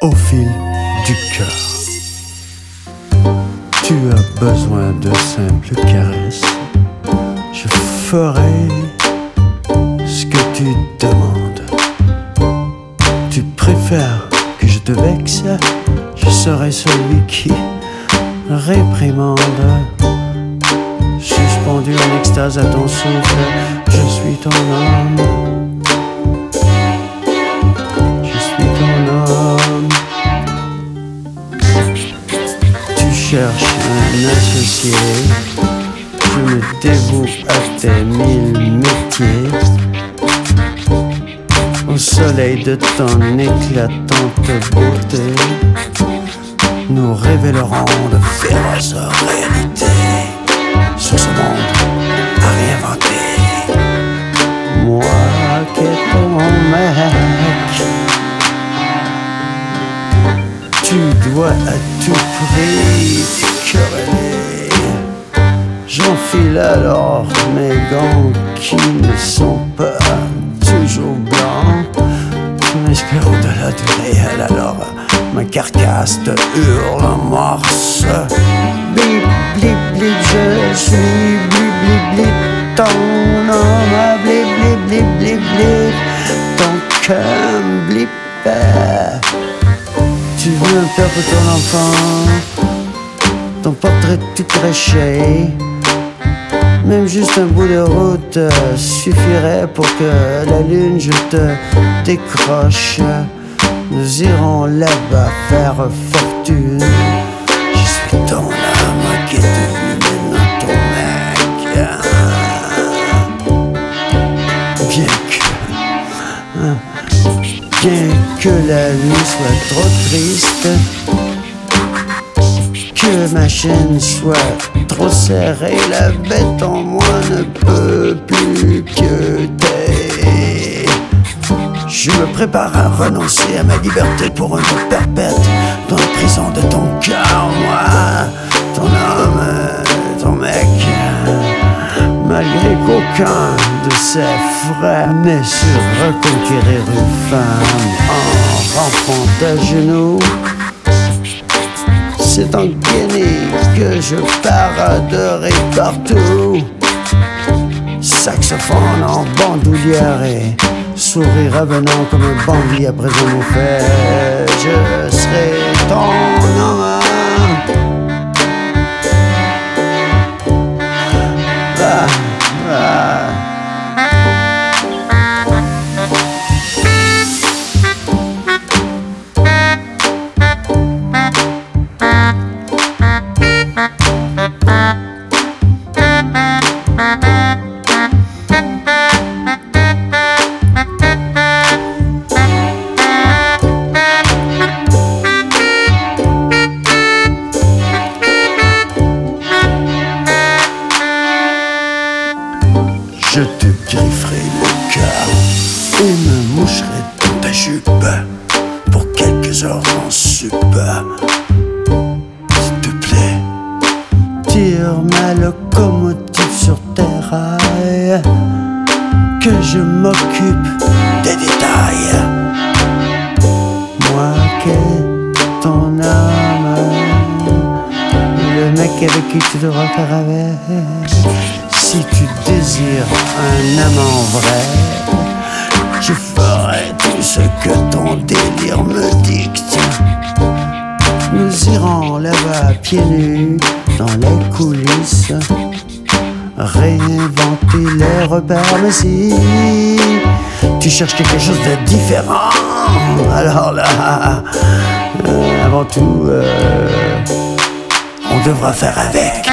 au fil du cœur. Tu as besoin de simples caresses. Je ferai ce que tu demandes. Tu préfères que je te vexe? Je serai celui qui réprimande. Suspendu en extase à ton souffle, je suis ton homme. Je me dévoue à tes mille métiers. Au soleil de ton éclatante beauté, nous révélerons de féroces réalités sur ce monde à réinventer. Moi qui est ton mec, tu dois à tout prix te. J'enfile alors mes gants qui ne sont pas toujours blancs. M'espère au-delà du réel alors ma carcasse te hurle en morse. Blip, blip, blip, je suis blip, blip, blip, ton homme, blip, blip, blip, blip, blip, ton cœur blip. Tu veux un père ton enfant, ton portrait tout craché. Même juste un bout de route euh, suffirait pour que la lune je te décroche. Nous irons là-bas faire fortune. Je suis ton âme qui est devenu maintenant ton mec. Bien que, hein, bien que la nuit soit trop triste que ma chaîne soit trop serrée, la bête en moi ne peut plus que t'aider. Je me prépare à renoncer à ma liberté pour un autre perpète dans la prison de ton cœur, moi, ton homme, ton mec. Malgré qu'aucun de ses frères n'ait su reconquérir une femme en rampant à genoux. C'est en Guinée que je paraderai partout. Saxophone en bandoulière et sourire avenant comme un bandit après un fait. Je serai ton homme. Heures en sup. S'il te plaît, tire ma locomotive sur tes rails, que je m'occupe des détails. Moi qui est ton âme, le mec avec qui tu devras faire avec. Si tu désires un amant vrai, je ferai tout ce que ton délire. Irons là-bas pieds nus dans les coulisses, réinventer les repères. Mais si tu cherches quelque chose de différent, alors là, euh, avant tout, euh, on devra faire avec.